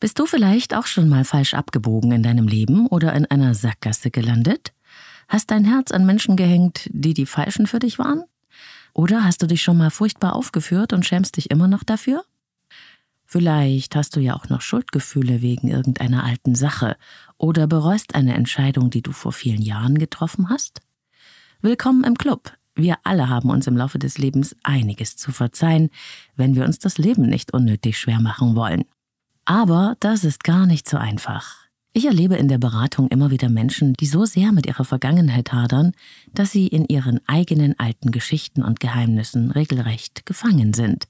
Bist du vielleicht auch schon mal falsch abgebogen in deinem Leben oder in einer Sackgasse gelandet? Hast dein Herz an Menschen gehängt, die die falschen für dich waren? Oder hast du dich schon mal furchtbar aufgeführt und schämst dich immer noch dafür? Vielleicht hast du ja auch noch Schuldgefühle wegen irgendeiner alten Sache oder bereust eine Entscheidung, die du vor vielen Jahren getroffen hast? Willkommen im Club. Wir alle haben uns im Laufe des Lebens einiges zu verzeihen, wenn wir uns das Leben nicht unnötig schwer machen wollen. Aber das ist gar nicht so einfach. Ich erlebe in der Beratung immer wieder Menschen, die so sehr mit ihrer Vergangenheit hadern, dass sie in ihren eigenen alten Geschichten und Geheimnissen regelrecht gefangen sind.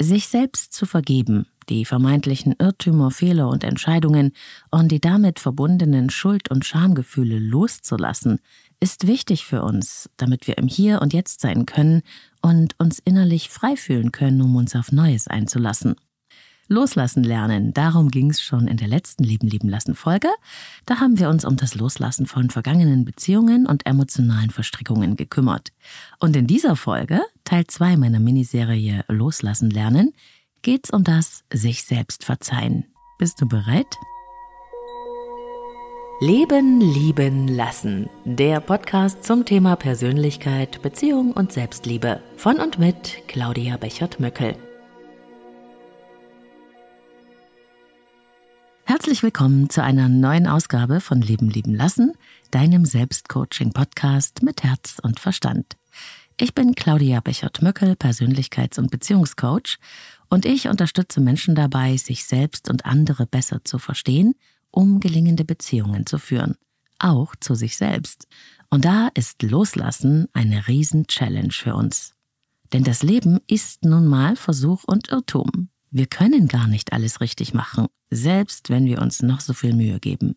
Sich selbst zu vergeben, die vermeintlichen Irrtümer, Fehler und Entscheidungen und die damit verbundenen Schuld- und Schamgefühle loszulassen, ist wichtig für uns, damit wir im Hier und Jetzt sein können und uns innerlich frei fühlen können, um uns auf Neues einzulassen. Loslassen lernen, darum ging es schon in der letzten Leben lieben lassen Folge. Da haben wir uns um das Loslassen von vergangenen Beziehungen und emotionalen Verstrickungen gekümmert. Und in dieser Folge, Teil 2 meiner Miniserie Loslassen lernen, geht's um das sich selbst verzeihen. Bist du bereit? Leben, lieben, lassen. Der Podcast zum Thema Persönlichkeit, Beziehung und Selbstliebe. Von und mit Claudia Bechert-Möckel. Herzlich willkommen zu einer neuen Ausgabe von Leben lieben lassen, deinem Selbstcoaching-Podcast mit Herz und Verstand. Ich bin Claudia Bechert-Möckel, Persönlichkeits- und Beziehungscoach und ich unterstütze Menschen dabei, sich selbst und andere besser zu verstehen, um gelingende Beziehungen zu führen, auch zu sich selbst. Und da ist Loslassen eine Riesen-Challenge für uns. Denn das Leben ist nun mal Versuch und Irrtum. Wir können gar nicht alles richtig machen, selbst wenn wir uns noch so viel Mühe geben.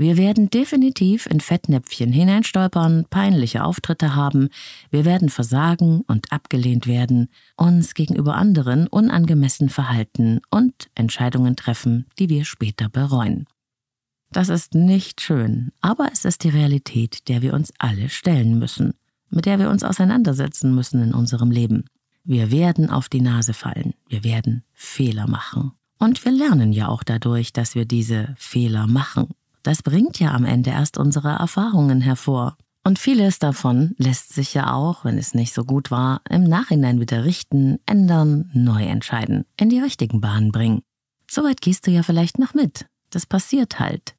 Wir werden definitiv in Fettnäpfchen hineinstolpern, peinliche Auftritte haben, wir werden versagen und abgelehnt werden, uns gegenüber anderen unangemessen verhalten und Entscheidungen treffen, die wir später bereuen. Das ist nicht schön, aber es ist die Realität, der wir uns alle stellen müssen, mit der wir uns auseinandersetzen müssen in unserem Leben. Wir werden auf die Nase fallen, wir werden Fehler machen. Und wir lernen ja auch dadurch, dass wir diese Fehler machen. Das bringt ja am Ende erst unsere Erfahrungen hervor. Und vieles davon lässt sich ja auch, wenn es nicht so gut war, im Nachhinein wieder richten, ändern, neu entscheiden, in die richtigen Bahnen bringen. Soweit gehst du ja vielleicht noch mit. Das passiert halt.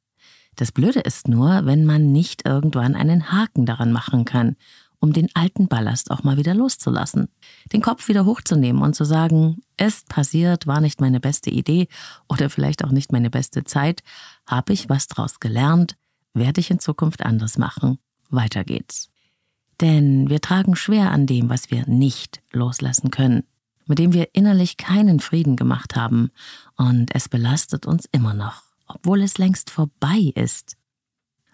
Das Blöde ist nur, wenn man nicht irgendwann einen Haken daran machen kann um den alten Ballast auch mal wieder loszulassen. Den Kopf wieder hochzunehmen und zu sagen, ist passiert, war nicht meine beste Idee oder vielleicht auch nicht meine beste Zeit, habe ich was draus gelernt, werde ich in Zukunft anders machen. Weiter geht's. Denn wir tragen schwer an dem, was wir nicht loslassen können, mit dem wir innerlich keinen Frieden gemacht haben, und es belastet uns immer noch, obwohl es längst vorbei ist.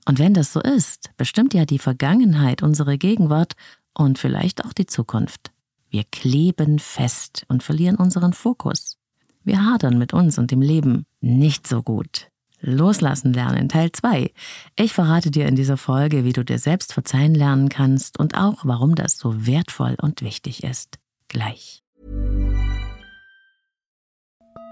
Und wenn das so ist, bestimmt ja die Vergangenheit unsere Gegenwart und vielleicht auch die Zukunft. Wir kleben fest und verlieren unseren Fokus. Wir hadern mit uns und dem Leben nicht so gut. Loslassen lernen Teil 2. Ich verrate dir in dieser Folge, wie du dir selbst verzeihen lernen kannst und auch, warum das so wertvoll und wichtig ist. Gleich.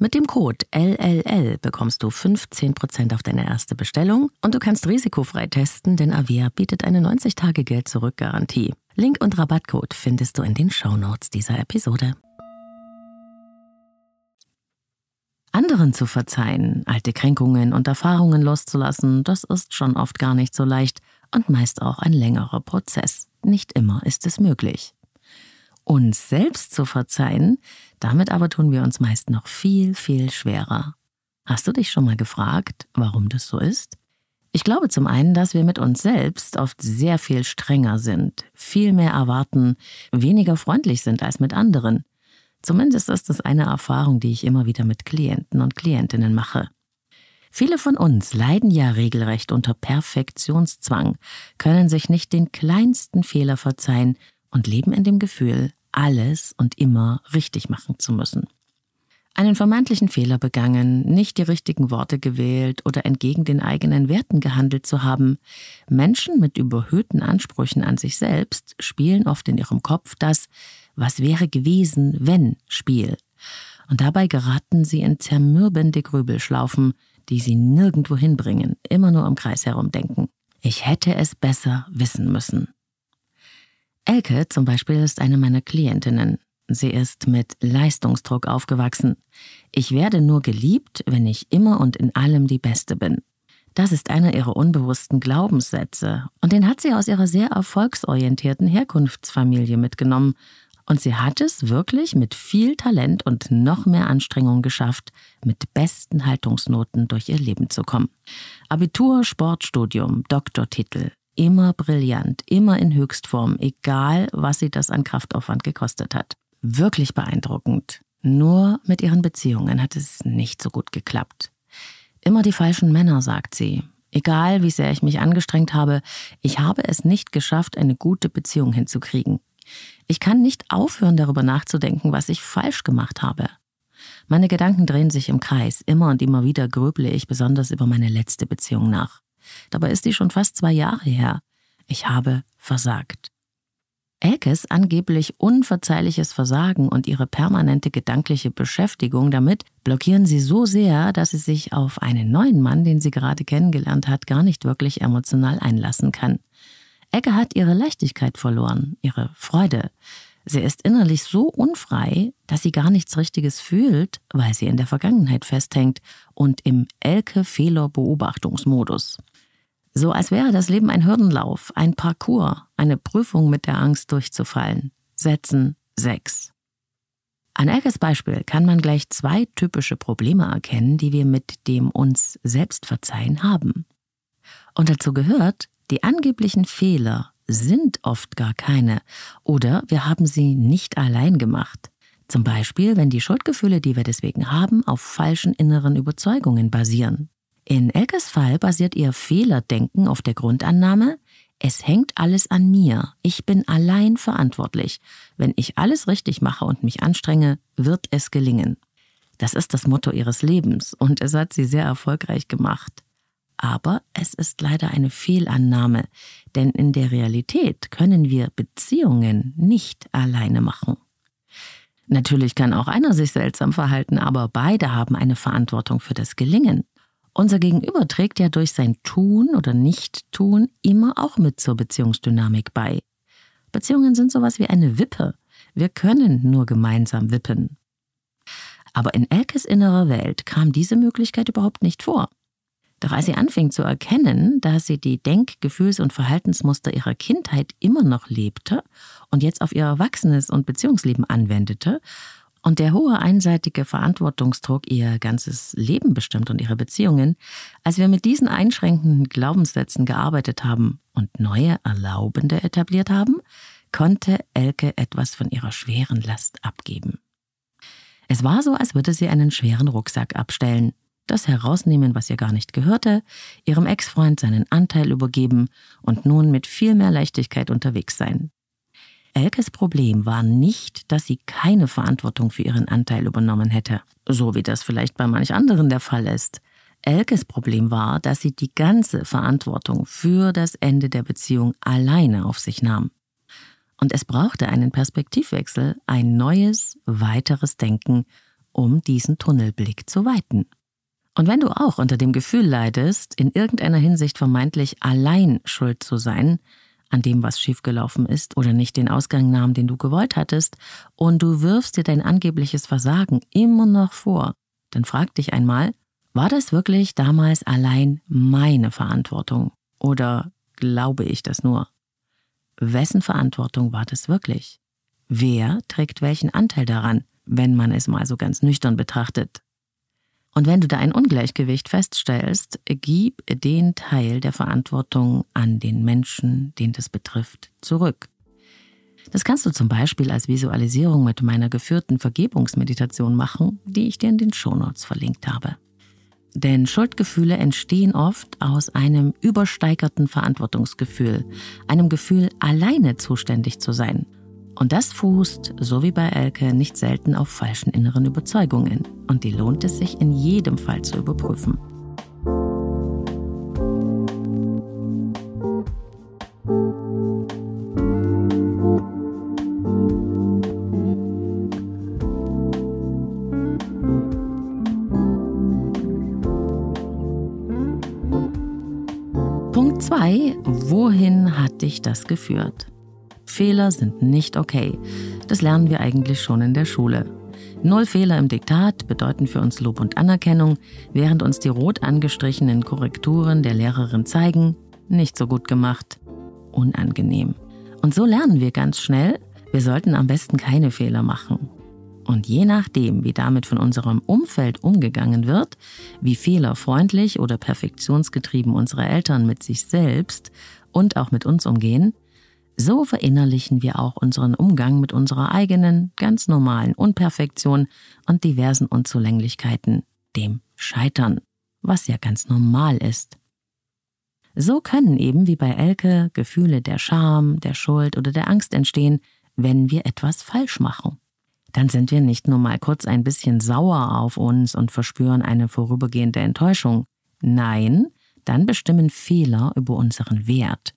Mit dem Code LLL bekommst du 15% auf deine erste Bestellung und du kannst risikofrei testen, denn Avia bietet eine 90-Tage-Geld-Zurück-Garantie. Link und Rabattcode findest du in den Shownotes dieser Episode. Anderen zu verzeihen, alte Kränkungen und Erfahrungen loszulassen, das ist schon oft gar nicht so leicht und meist auch ein längerer Prozess. Nicht immer ist es möglich uns selbst zu verzeihen, damit aber tun wir uns meist noch viel, viel schwerer. Hast du dich schon mal gefragt, warum das so ist? Ich glaube zum einen, dass wir mit uns selbst oft sehr viel strenger sind, viel mehr erwarten, weniger freundlich sind als mit anderen. Zumindest ist das eine Erfahrung, die ich immer wieder mit Klienten und Klientinnen mache. Viele von uns leiden ja regelrecht unter Perfektionszwang, können sich nicht den kleinsten Fehler verzeihen und leben in dem Gefühl, alles und immer richtig machen zu müssen. Einen vermeintlichen Fehler begangen, nicht die richtigen Worte gewählt oder entgegen den eigenen Werten gehandelt zu haben. Menschen mit überhöhten Ansprüchen an sich selbst spielen oft in ihrem Kopf das Was wäre gewesen, wenn Spiel. Und dabei geraten sie in zermürbende Grübelschlaufen, die sie nirgendwo hinbringen, immer nur im Kreis herumdenken. Ich hätte es besser wissen müssen. Elke zum Beispiel ist eine meiner Klientinnen. Sie ist mit Leistungsdruck aufgewachsen. Ich werde nur geliebt, wenn ich immer und in allem die Beste bin. Das ist einer ihrer unbewussten Glaubenssätze und den hat sie aus ihrer sehr erfolgsorientierten Herkunftsfamilie mitgenommen und sie hat es wirklich mit viel Talent und noch mehr Anstrengung geschafft, mit besten Haltungsnoten durch ihr Leben zu kommen. Abitur, Sportstudium, Doktortitel, immer brillant, immer in Höchstform, egal was sie das an Kraftaufwand gekostet hat. Wirklich beeindruckend. Nur mit ihren Beziehungen hat es nicht so gut geklappt. Immer die falschen Männer, sagt sie. Egal wie sehr ich mich angestrengt habe, ich habe es nicht geschafft, eine gute Beziehung hinzukriegen. Ich kann nicht aufhören, darüber nachzudenken, was ich falsch gemacht habe. Meine Gedanken drehen sich im Kreis. Immer und immer wieder grüble ich besonders über meine letzte Beziehung nach. Dabei ist die schon fast zwei Jahre her. Ich habe versagt. Elkes angeblich unverzeihliches Versagen und ihre permanente gedankliche Beschäftigung damit blockieren sie so sehr, dass sie sich auf einen neuen Mann, den sie gerade kennengelernt hat, gar nicht wirklich emotional einlassen kann. Elke hat ihre Leichtigkeit verloren, ihre Freude. Sie ist innerlich so unfrei, dass sie gar nichts Richtiges fühlt, weil sie in der Vergangenheit festhängt und im Elke-Fehler-Beobachtungsmodus. So als wäre das Leben ein Hürdenlauf, ein Parcours, eine Prüfung mit der Angst durchzufallen. Sätzen 6. An Elkes Beispiel kann man gleich zwei typische Probleme erkennen, die wir mit dem uns selbst verzeihen haben. Und dazu gehört, die angeblichen Fehler sind oft gar keine oder wir haben sie nicht allein gemacht. Zum Beispiel, wenn die Schuldgefühle, die wir deswegen haben, auf falschen inneren Überzeugungen basieren. In Elkes Fall basiert ihr Fehlerdenken auf der Grundannahme, es hängt alles an mir, ich bin allein verantwortlich. Wenn ich alles richtig mache und mich anstrenge, wird es gelingen. Das ist das Motto ihres Lebens und es hat sie sehr erfolgreich gemacht. Aber es ist leider eine Fehlannahme, denn in der Realität können wir Beziehungen nicht alleine machen. Natürlich kann auch einer sich seltsam verhalten, aber beide haben eine Verantwortung für das Gelingen. Unser Gegenüber trägt ja durch sein Tun oder Nicht-Tun immer auch mit zur Beziehungsdynamik bei. Beziehungen sind sowas wie eine Wippe. Wir können nur gemeinsam wippen. Aber in Elkes innerer Welt kam diese Möglichkeit überhaupt nicht vor. Doch als sie anfing zu erkennen, dass sie die Denk-, Gefühls- und Verhaltensmuster ihrer Kindheit immer noch lebte und jetzt auf ihr Erwachsenes und Beziehungsleben anwendete und der hohe einseitige Verantwortungsdruck ihr ganzes Leben bestimmt und ihre Beziehungen, als wir mit diesen einschränkenden Glaubenssätzen gearbeitet haben und neue Erlaubende etabliert haben, konnte Elke etwas von ihrer schweren Last abgeben. Es war so, als würde sie einen schweren Rucksack abstellen, das herausnehmen, was ihr gar nicht gehörte, ihrem Ex-Freund seinen Anteil übergeben und nun mit viel mehr Leichtigkeit unterwegs sein. Elkes Problem war nicht, dass sie keine Verantwortung für ihren Anteil übernommen hätte, so wie das vielleicht bei manch anderen der Fall ist. Elkes Problem war, dass sie die ganze Verantwortung für das Ende der Beziehung alleine auf sich nahm. Und es brauchte einen Perspektivwechsel, ein neues, weiteres Denken, um diesen Tunnelblick zu weiten. Und wenn du auch unter dem Gefühl leidest, in irgendeiner Hinsicht vermeintlich allein schuld zu sein, an dem, was schiefgelaufen ist oder nicht den Ausgang nahm, den du gewollt hattest, und du wirfst dir dein angebliches Versagen immer noch vor, dann frag dich einmal, war das wirklich damals allein meine Verantwortung? Oder glaube ich das nur? Wessen Verantwortung war das wirklich? Wer trägt welchen Anteil daran, wenn man es mal so ganz nüchtern betrachtet? Und wenn du da ein Ungleichgewicht feststellst, gib den Teil der Verantwortung an den Menschen, den das betrifft, zurück. Das kannst du zum Beispiel als Visualisierung mit meiner geführten Vergebungsmeditation machen, die ich dir in den Shownotes verlinkt habe. Denn Schuldgefühle entstehen oft aus einem übersteigerten Verantwortungsgefühl, einem Gefühl, alleine zuständig zu sein und das fußt, so wie bei Elke, nicht selten auf falschen inneren Überzeugungen. Und die lohnt es sich in jedem Fall zu überprüfen. Punkt 2. Wohin hat dich das geführt? Fehler sind nicht okay. Das lernen wir eigentlich schon in der Schule. Null Fehler im Diktat bedeuten für uns Lob und Anerkennung, während uns die rot angestrichenen Korrekturen der Lehrerin zeigen, nicht so gut gemacht, unangenehm. Und so lernen wir ganz schnell, wir sollten am besten keine Fehler machen. Und je nachdem, wie damit von unserem Umfeld umgegangen wird, wie fehlerfreundlich oder perfektionsgetrieben unsere Eltern mit sich selbst und auch mit uns umgehen, so verinnerlichen wir auch unseren Umgang mit unserer eigenen, ganz normalen Unperfektion und diversen Unzulänglichkeiten, dem Scheitern, was ja ganz normal ist. So können eben wie bei Elke Gefühle der Scham, der Schuld oder der Angst entstehen, wenn wir etwas falsch machen. Dann sind wir nicht nur mal kurz ein bisschen sauer auf uns und verspüren eine vorübergehende Enttäuschung. Nein, dann bestimmen Fehler über unseren Wert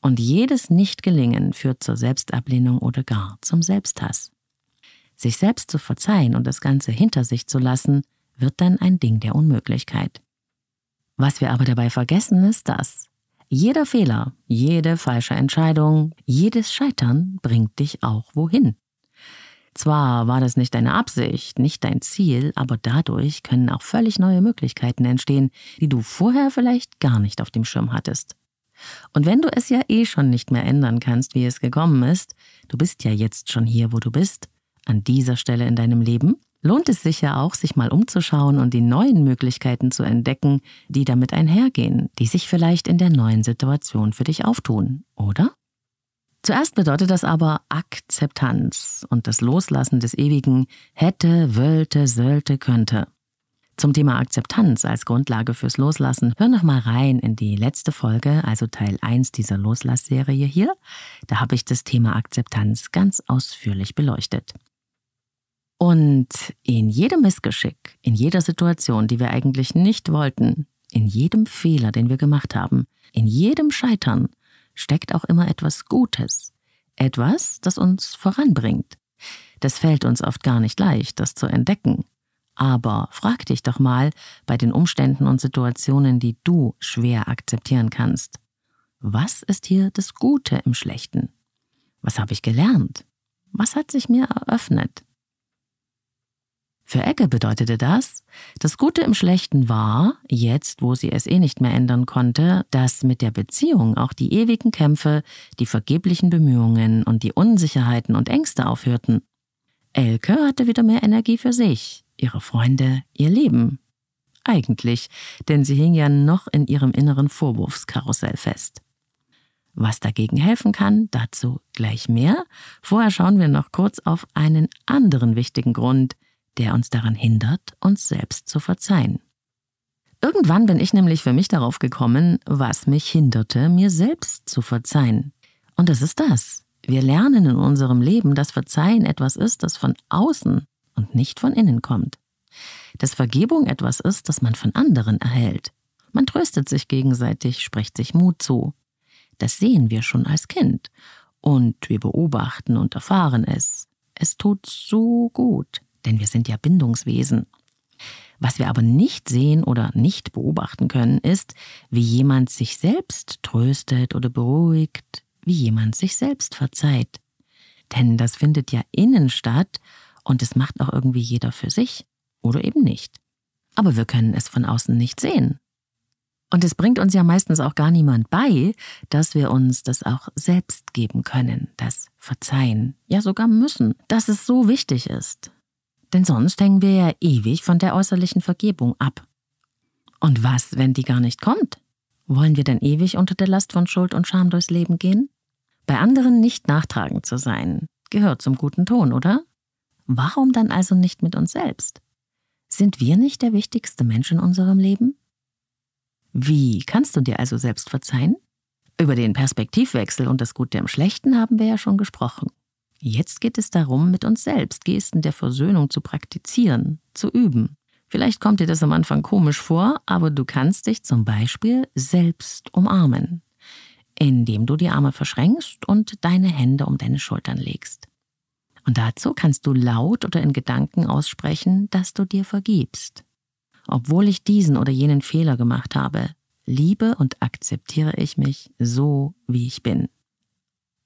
und jedes Nichtgelingen führt zur Selbstablehnung oder gar zum Selbsthass. Sich selbst zu verzeihen und das Ganze hinter sich zu lassen, wird dann ein Ding der Unmöglichkeit. Was wir aber dabei vergessen, ist das. Jeder Fehler, jede falsche Entscheidung, jedes Scheitern bringt dich auch wohin. Zwar war das nicht deine Absicht, nicht dein Ziel, aber dadurch können auch völlig neue Möglichkeiten entstehen, die du vorher vielleicht gar nicht auf dem Schirm hattest. Und wenn du es ja eh schon nicht mehr ändern kannst, wie es gekommen ist, du bist ja jetzt schon hier, wo du bist, an dieser Stelle in deinem Leben, lohnt es sich ja auch, sich mal umzuschauen und die neuen Möglichkeiten zu entdecken, die damit einhergehen, die sich vielleicht in der neuen Situation für dich auftun, oder? Zuerst bedeutet das aber Akzeptanz und das Loslassen des Ewigen hätte, wollte, sollte, könnte. Zum Thema Akzeptanz als Grundlage fürs Loslassen, hör noch mal rein in die letzte Folge, also Teil 1 dieser Loslassserie hier. Da habe ich das Thema Akzeptanz ganz ausführlich beleuchtet. Und in jedem Missgeschick, in jeder Situation, die wir eigentlich nicht wollten, in jedem Fehler, den wir gemacht haben, in jedem Scheitern, steckt auch immer etwas Gutes. Etwas, das uns voranbringt. Das fällt uns oft gar nicht leicht, das zu entdecken. Aber frag dich doch mal bei den Umständen und Situationen, die du schwer akzeptieren kannst. Was ist hier das Gute im Schlechten? Was habe ich gelernt? Was hat sich mir eröffnet? Für Ecke bedeutete das, das Gute im Schlechten war, jetzt wo sie es eh nicht mehr ändern konnte, dass mit der Beziehung auch die ewigen Kämpfe, die vergeblichen Bemühungen und die Unsicherheiten und Ängste aufhörten. Elke hatte wieder mehr Energie für sich, ihre Freunde, ihr Leben. Eigentlich, denn sie hing ja noch in ihrem inneren Vorwurfskarussell fest. Was dagegen helfen kann, dazu gleich mehr. Vorher schauen wir noch kurz auf einen anderen wichtigen Grund, der uns daran hindert, uns selbst zu verzeihen. Irgendwann bin ich nämlich für mich darauf gekommen, was mich hinderte, mir selbst zu verzeihen. Und das ist das. Wir lernen in unserem Leben, dass Verzeihen etwas ist, das von außen und nicht von innen kommt. Dass Vergebung etwas ist, das man von anderen erhält. Man tröstet sich gegenseitig, spricht sich Mut zu. Das sehen wir schon als Kind. Und wir beobachten und erfahren es. Es tut so gut. denn wir sind ja Bindungswesen. Was wir aber nicht sehen oder nicht beobachten können, ist, wie jemand sich selbst tröstet oder beruhigt, wie jemand sich selbst verzeiht. Denn das findet ja innen statt und es macht auch irgendwie jeder für sich oder eben nicht. Aber wir können es von außen nicht sehen. Und es bringt uns ja meistens auch gar niemand bei, dass wir uns das auch selbst geben können, das Verzeihen, ja sogar müssen, dass es so wichtig ist. Denn sonst hängen wir ja ewig von der äußerlichen Vergebung ab. Und was, wenn die gar nicht kommt? Wollen wir denn ewig unter der Last von Schuld und Scham durchs Leben gehen? Bei anderen nicht nachtragend zu sein, gehört zum guten Ton, oder? Warum dann also nicht mit uns selbst? Sind wir nicht der wichtigste Mensch in unserem Leben? Wie kannst du dir also selbst verzeihen? Über den Perspektivwechsel und das Gute im Schlechten haben wir ja schon gesprochen. Jetzt geht es darum, mit uns selbst Gesten der Versöhnung zu praktizieren, zu üben. Vielleicht kommt dir das am Anfang komisch vor, aber du kannst dich zum Beispiel selbst umarmen, indem du die Arme verschränkst und deine Hände um deine Schultern legst. Und dazu kannst du laut oder in Gedanken aussprechen, dass du dir vergibst. Obwohl ich diesen oder jenen Fehler gemacht habe, liebe und akzeptiere ich mich so, wie ich bin.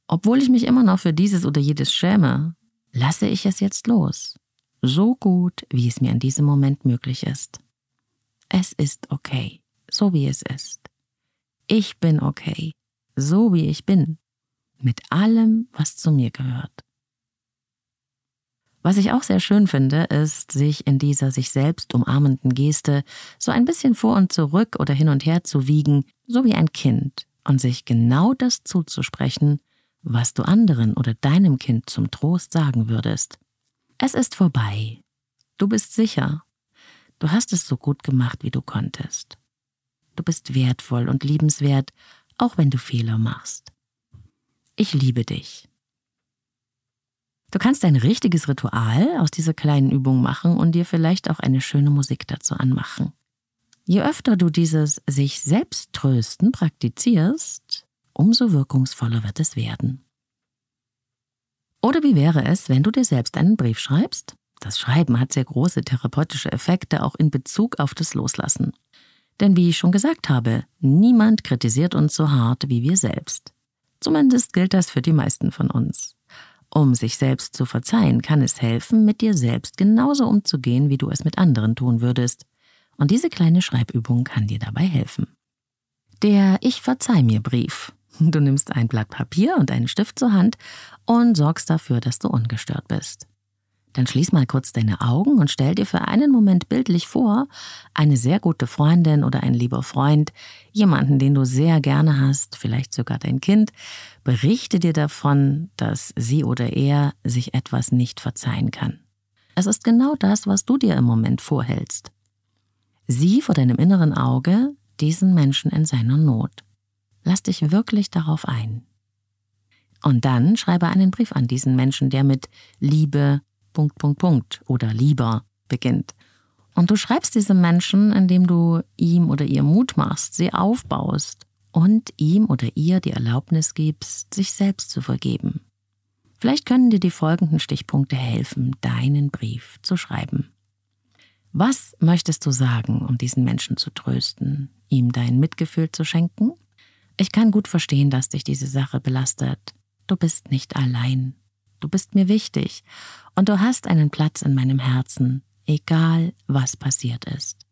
Obwohl ich mich immer noch für dieses oder jedes schäme, lasse ich es jetzt los. So gut, wie es mir in diesem Moment möglich ist. Es ist okay, so wie es ist. Ich bin okay, so wie ich bin, mit allem, was zu mir gehört. Was ich auch sehr schön finde, ist, sich in dieser sich selbst umarmenden Geste so ein bisschen vor und zurück oder hin und her zu wiegen, so wie ein Kind, und sich genau das zuzusprechen, was du anderen oder deinem Kind zum Trost sagen würdest. Es ist vorbei. Du bist sicher. Du hast es so gut gemacht, wie du konntest. Du bist wertvoll und liebenswert, auch wenn du Fehler machst. Ich liebe dich. Du kannst ein richtiges Ritual aus dieser kleinen Übung machen und dir vielleicht auch eine schöne Musik dazu anmachen. Je öfter du dieses sich selbst trösten praktizierst, umso wirkungsvoller wird es werden. Oder wie wäre es, wenn du dir selbst einen Brief schreibst? Das Schreiben hat sehr große therapeutische Effekte auch in Bezug auf das Loslassen. Denn wie ich schon gesagt habe, niemand kritisiert uns so hart wie wir selbst. Zumindest gilt das für die meisten von uns. Um sich selbst zu verzeihen, kann es helfen, mit dir selbst genauso umzugehen, wie du es mit anderen tun würdest. Und diese kleine Schreibübung kann dir dabei helfen. Der Ich verzeih mir Brief. Du nimmst ein Blatt Papier und einen Stift zur Hand und sorgst dafür, dass du ungestört bist. Dann schließ mal kurz deine Augen und stell dir für einen Moment bildlich vor, eine sehr gute Freundin oder ein lieber Freund, jemanden, den du sehr gerne hast, vielleicht sogar dein Kind, berichte dir davon, dass sie oder er sich etwas nicht verzeihen kann. Es ist genau das, was du dir im Moment vorhältst. Sieh vor deinem inneren Auge diesen Menschen in seiner Not. Lass dich wirklich darauf ein. Und dann schreibe einen Brief an diesen Menschen, der mit Liebe, Punkt, Punkt, Punkt oder lieber beginnt. Und du schreibst diesem Menschen, indem du ihm oder ihr Mut machst, sie aufbaust und ihm oder ihr die Erlaubnis gibst, sich selbst zu vergeben. Vielleicht können dir die folgenden Stichpunkte helfen, deinen Brief zu schreiben. Was möchtest du sagen, um diesen Menschen zu trösten, ihm dein Mitgefühl zu schenken? Ich kann gut verstehen, dass dich diese Sache belastet. Du bist nicht allein. Du bist mir wichtig und du hast einen Platz in meinem Herzen, egal was passiert ist.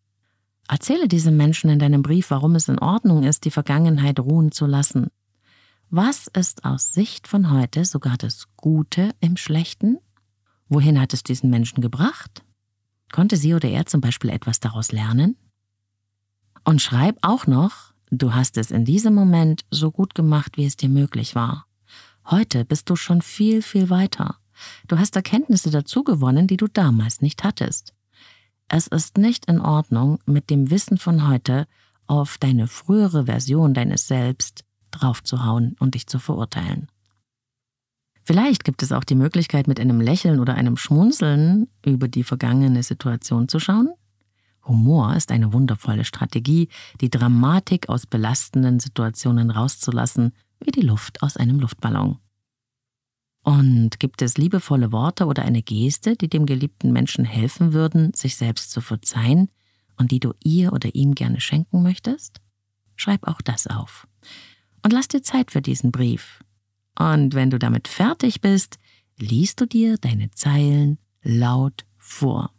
Erzähle diesem Menschen in deinem Brief, warum es in Ordnung ist, die Vergangenheit ruhen zu lassen. Was ist aus Sicht von heute sogar das Gute im Schlechten? Wohin hat es diesen Menschen gebracht? Konnte sie oder er zum Beispiel etwas daraus lernen? Und schreib auch noch, du hast es in diesem Moment so gut gemacht, wie es dir möglich war. Heute bist du schon viel, viel weiter. Du hast Erkenntnisse dazu gewonnen, die du damals nicht hattest. Es ist nicht in Ordnung, mit dem Wissen von heute auf deine frühere Version deines Selbst draufzuhauen und dich zu verurteilen. Vielleicht gibt es auch die Möglichkeit, mit einem Lächeln oder einem Schmunzeln über die vergangene Situation zu schauen. Humor ist eine wundervolle Strategie, die Dramatik aus belastenden Situationen rauszulassen wie die Luft aus einem Luftballon. Und gibt es liebevolle Worte oder eine Geste, die dem geliebten Menschen helfen würden, sich selbst zu verzeihen und die du ihr oder ihm gerne schenken möchtest? Schreib auch das auf. Und lass dir Zeit für diesen Brief. Und wenn du damit fertig bist, liest du dir deine Zeilen laut vor.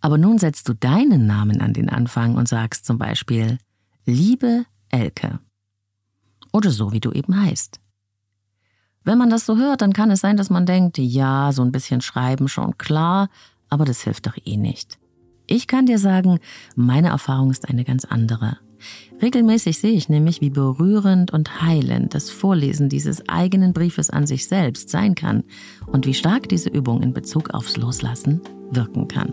Aber nun setzt du deinen Namen an den Anfang und sagst zum Beispiel Liebe Elke. Oder so, wie du eben heißt. Wenn man das so hört, dann kann es sein, dass man denkt, ja, so ein bisschen schreiben schon klar, aber das hilft doch eh nicht. Ich kann dir sagen, meine Erfahrung ist eine ganz andere. Regelmäßig sehe ich nämlich, wie berührend und heilend das Vorlesen dieses eigenen Briefes an sich selbst sein kann und wie stark diese Übung in Bezug aufs Loslassen wirken kann.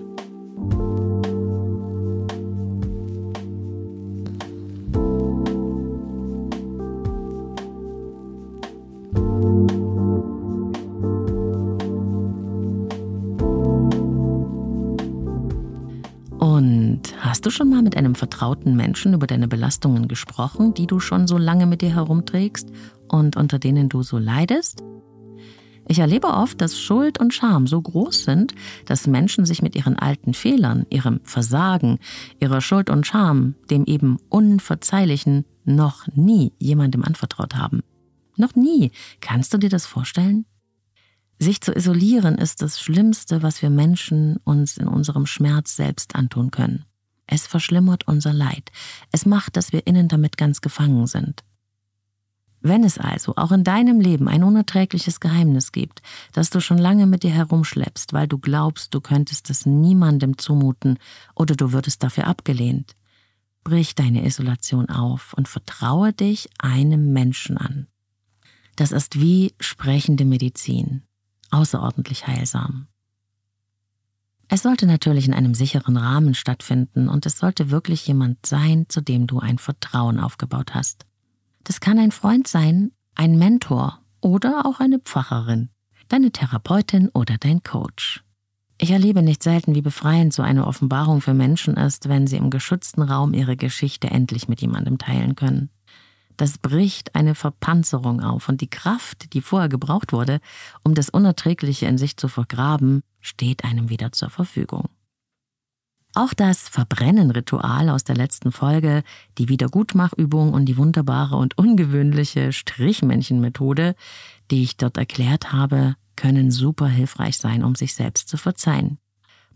Vertrauten Menschen über deine Belastungen gesprochen, die du schon so lange mit dir herumträgst und unter denen du so leidest? Ich erlebe oft, dass Schuld und Scham so groß sind, dass Menschen sich mit ihren alten Fehlern, ihrem Versagen, ihrer Schuld und Scham, dem eben Unverzeihlichen, noch nie jemandem anvertraut haben. Noch nie. Kannst du dir das vorstellen? Sich zu isolieren ist das Schlimmste, was wir Menschen uns in unserem Schmerz selbst antun können. Es verschlimmert unser Leid. Es macht, dass wir innen damit ganz gefangen sind. Wenn es also auch in deinem Leben ein unerträgliches Geheimnis gibt, das du schon lange mit dir herumschleppst, weil du glaubst, du könntest es niemandem zumuten oder du würdest dafür abgelehnt, brich deine Isolation auf und vertraue dich einem Menschen an. Das ist wie sprechende Medizin, außerordentlich heilsam. Es sollte natürlich in einem sicheren Rahmen stattfinden und es sollte wirklich jemand sein, zu dem du ein Vertrauen aufgebaut hast. Das kann ein Freund sein, ein Mentor oder auch eine Pfarrerin, deine Therapeutin oder dein Coach. Ich erlebe nicht selten, wie befreiend so eine Offenbarung für Menschen ist, wenn sie im geschützten Raum ihre Geschichte endlich mit jemandem teilen können. Das bricht eine Verpanzerung auf und die Kraft, die vorher gebraucht wurde, um das Unerträgliche in sich zu vergraben, steht einem wieder zur Verfügung. Auch das Verbrennen-Ritual aus der letzten Folge, die Wiedergutmachübung und die wunderbare und ungewöhnliche Strichmännchen-Methode, die ich dort erklärt habe, können super hilfreich sein, um sich selbst zu verzeihen.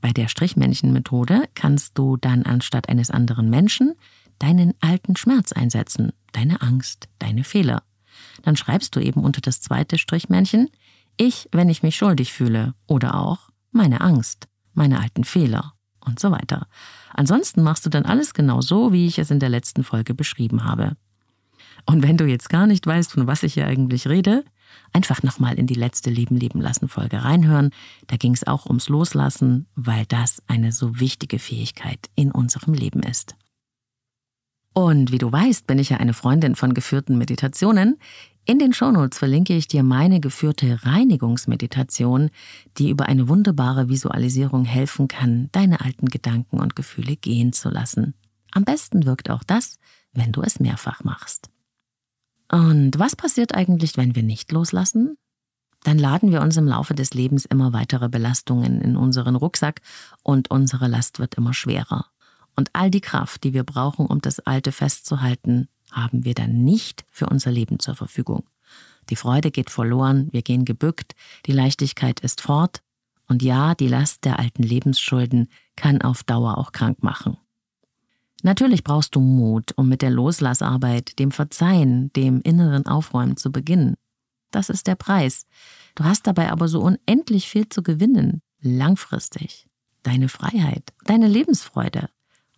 Bei der Strichmännchen-Methode kannst du dann anstatt eines anderen Menschen deinen alten Schmerz einsetzen, deine Angst, deine Fehler. Dann schreibst du eben unter das zweite Strichmännchen ich, wenn ich mich schuldig fühle oder auch meine Angst, meine alten Fehler und so weiter. Ansonsten machst du dann alles genau so, wie ich es in der letzten Folge beschrieben habe. Und wenn du jetzt gar nicht weißt, von was ich hier eigentlich rede, einfach nochmal in die letzte Leben leben lassen Folge reinhören. Da ging es auch ums Loslassen, weil das eine so wichtige Fähigkeit in unserem Leben ist. Und wie du weißt, bin ich ja eine Freundin von geführten Meditationen. In den Shownotes verlinke ich dir meine geführte Reinigungsmeditation, die über eine wunderbare Visualisierung helfen kann, deine alten Gedanken und Gefühle gehen zu lassen. Am besten wirkt auch das, wenn du es mehrfach machst. Und was passiert eigentlich, wenn wir nicht loslassen? Dann laden wir uns im Laufe des Lebens immer weitere Belastungen in unseren Rucksack und unsere Last wird immer schwerer. Und all die Kraft, die wir brauchen, um das Alte festzuhalten, haben wir dann nicht für unser Leben zur Verfügung. Die Freude geht verloren, wir gehen gebückt, die Leichtigkeit ist fort, und ja, die Last der alten Lebensschulden kann auf Dauer auch krank machen. Natürlich brauchst du Mut, um mit der Loslassarbeit, dem Verzeihen, dem inneren Aufräumen zu beginnen. Das ist der Preis. Du hast dabei aber so unendlich viel zu gewinnen, langfristig. Deine Freiheit, deine Lebensfreude,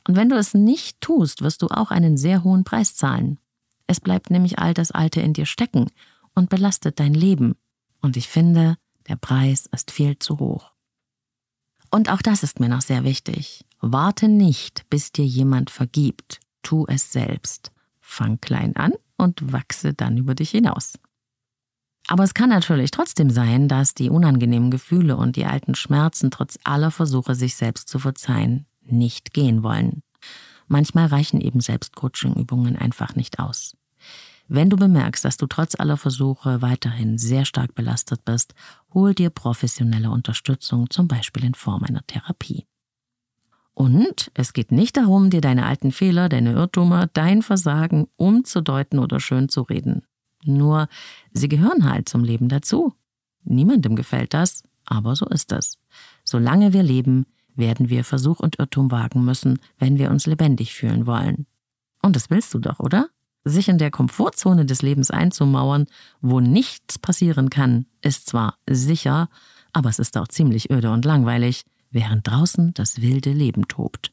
und wenn du es nicht tust, wirst du auch einen sehr hohen Preis zahlen. Es bleibt nämlich all das Alte in dir stecken und belastet dein Leben. Und ich finde, der Preis ist viel zu hoch. Und auch das ist mir noch sehr wichtig. Warte nicht, bis dir jemand vergibt. Tu es selbst. Fang klein an und wachse dann über dich hinaus. Aber es kann natürlich trotzdem sein, dass die unangenehmen Gefühle und die alten Schmerzen trotz aller Versuche, sich selbst zu verzeihen, nicht gehen wollen. Manchmal reichen eben Selbstcoaching-Übungen einfach nicht aus. Wenn du bemerkst, dass du trotz aller Versuche weiterhin sehr stark belastet bist, hol dir professionelle Unterstützung, zum Beispiel in Form einer Therapie. Und es geht nicht darum, dir deine alten Fehler, deine Irrtümer, dein Versagen umzudeuten oder schön zu reden. Nur, sie gehören halt zum Leben dazu. Niemandem gefällt das, aber so ist es. Solange wir leben, werden wir Versuch und Irrtum wagen müssen, wenn wir uns lebendig fühlen wollen. Und das willst du doch, oder? Sich in der Komfortzone des Lebens einzumauern, wo nichts passieren kann, ist zwar sicher, aber es ist auch ziemlich öde und langweilig, während draußen das wilde Leben tobt.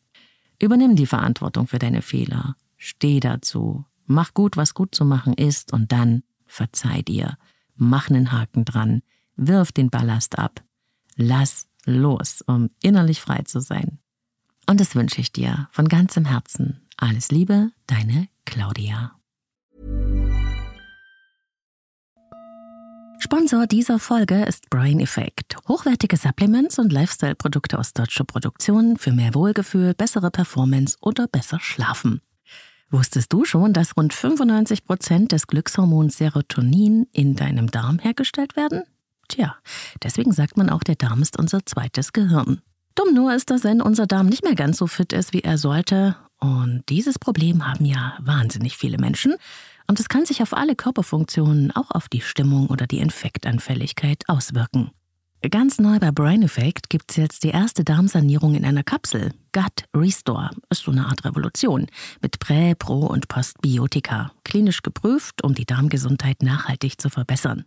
Übernimm die Verantwortung für deine Fehler, steh dazu, mach gut, was gut zu machen ist und dann verzeih dir, mach einen Haken dran, wirf den Ballast ab, lass los, um innerlich frei zu sein. Und das wünsche ich dir von ganzem Herzen. Alles Liebe, deine Claudia. Sponsor dieser Folge ist Brain Effect. Hochwertige Supplements und Lifestyle-Produkte aus deutscher Produktion für mehr Wohlgefühl, bessere Performance oder besser Schlafen. Wusstest du schon, dass rund 95 Prozent des Glückshormons Serotonin in deinem Darm hergestellt werden? Tja, deswegen sagt man auch, der Darm ist unser zweites Gehirn. Dumm nur ist, dass wenn unser Darm nicht mehr ganz so fit ist, wie er sollte. Und dieses Problem haben ja wahnsinnig viele Menschen. Und es kann sich auf alle Körperfunktionen, auch auf die Stimmung oder die Infektanfälligkeit auswirken. Ganz neu bei Brain Effect gibt es jetzt die erste Darmsanierung in einer Kapsel. Gut Restore ist so eine Art Revolution mit Prä-, Pro- und Postbiotika. Klinisch geprüft, um die Darmgesundheit nachhaltig zu verbessern.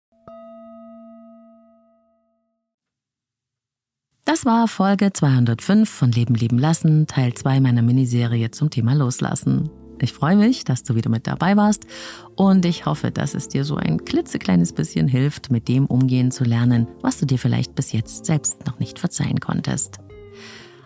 Das war Folge 205 von Leben lieben lassen, Teil 2 meiner Miniserie zum Thema Loslassen. Ich freue mich, dass du wieder mit dabei warst und ich hoffe, dass es dir so ein klitzekleines bisschen hilft, mit dem umgehen zu lernen, was du dir vielleicht bis jetzt selbst noch nicht verzeihen konntest.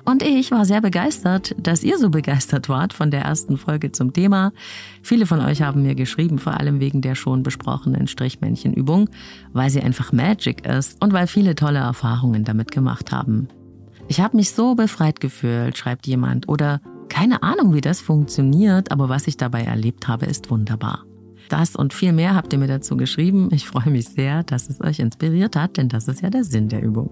Und ich war sehr begeistert, dass ihr so begeistert wart von der ersten Folge zum Thema. Viele von euch haben mir geschrieben, vor allem wegen der schon besprochenen Strichmännchenübung, weil sie einfach Magic ist und weil viele tolle Erfahrungen damit gemacht haben. Ich habe mich so befreit gefühlt, schreibt jemand, oder keine Ahnung, wie das funktioniert, aber was ich dabei erlebt habe, ist wunderbar. Das und viel mehr habt ihr mir dazu geschrieben. Ich freue mich sehr, dass es euch inspiriert hat, denn das ist ja der Sinn der Übung.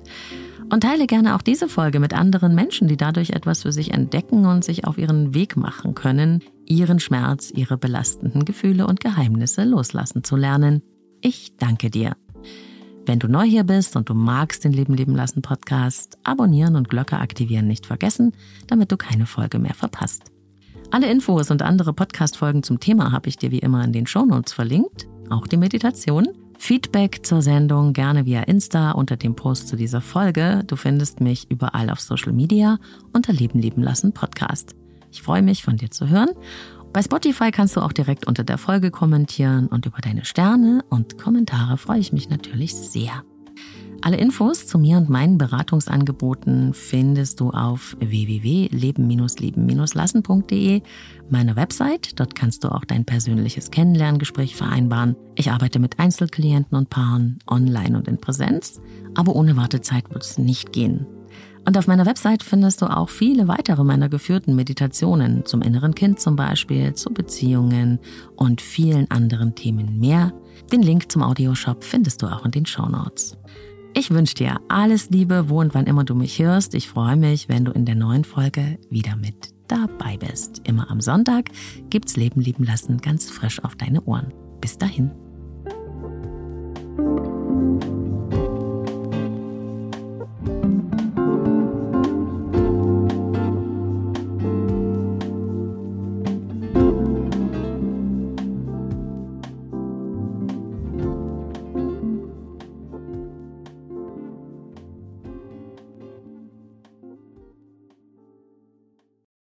Und teile gerne auch diese Folge mit anderen Menschen, die dadurch etwas für sich entdecken und sich auf ihren Weg machen können, ihren Schmerz, ihre belastenden Gefühle und Geheimnisse loslassen zu lernen. Ich danke dir. Wenn du neu hier bist und du magst den Leben leben lassen Podcast, abonnieren und Glocke aktivieren nicht vergessen, damit du keine Folge mehr verpasst. Alle Infos und andere Podcast-Folgen zum Thema habe ich dir wie immer in den Shownotes verlinkt, auch die Meditation. Feedback zur Sendung gerne via Insta unter dem Post zu dieser Folge. Du findest mich überall auf Social Media unter Leben leben lassen Podcast. Ich freue mich, von dir zu hören. Bei Spotify kannst du auch direkt unter der Folge kommentieren und über deine Sterne und Kommentare freue ich mich natürlich sehr. Alle Infos zu mir und meinen Beratungsangeboten findest du auf www.leben-leben-lassen.de, meiner Website. Dort kannst du auch dein persönliches Kennenlerngespräch vereinbaren. Ich arbeite mit Einzelklienten und Paaren, online und in Präsenz, aber ohne Wartezeit wird es nicht gehen. Und auf meiner Website findest du auch viele weitere meiner geführten Meditationen zum inneren Kind zum Beispiel, zu Beziehungen und vielen anderen Themen mehr. Den Link zum Audioshop findest du auch in den Show Notes. Ich wünsche dir alles Liebe, wo und wann immer du mich hörst. Ich freue mich, wenn du in der neuen Folge wieder mit dabei bist. Immer am Sonntag gibt's Leben lieben lassen ganz frisch auf deine Ohren. Bis dahin.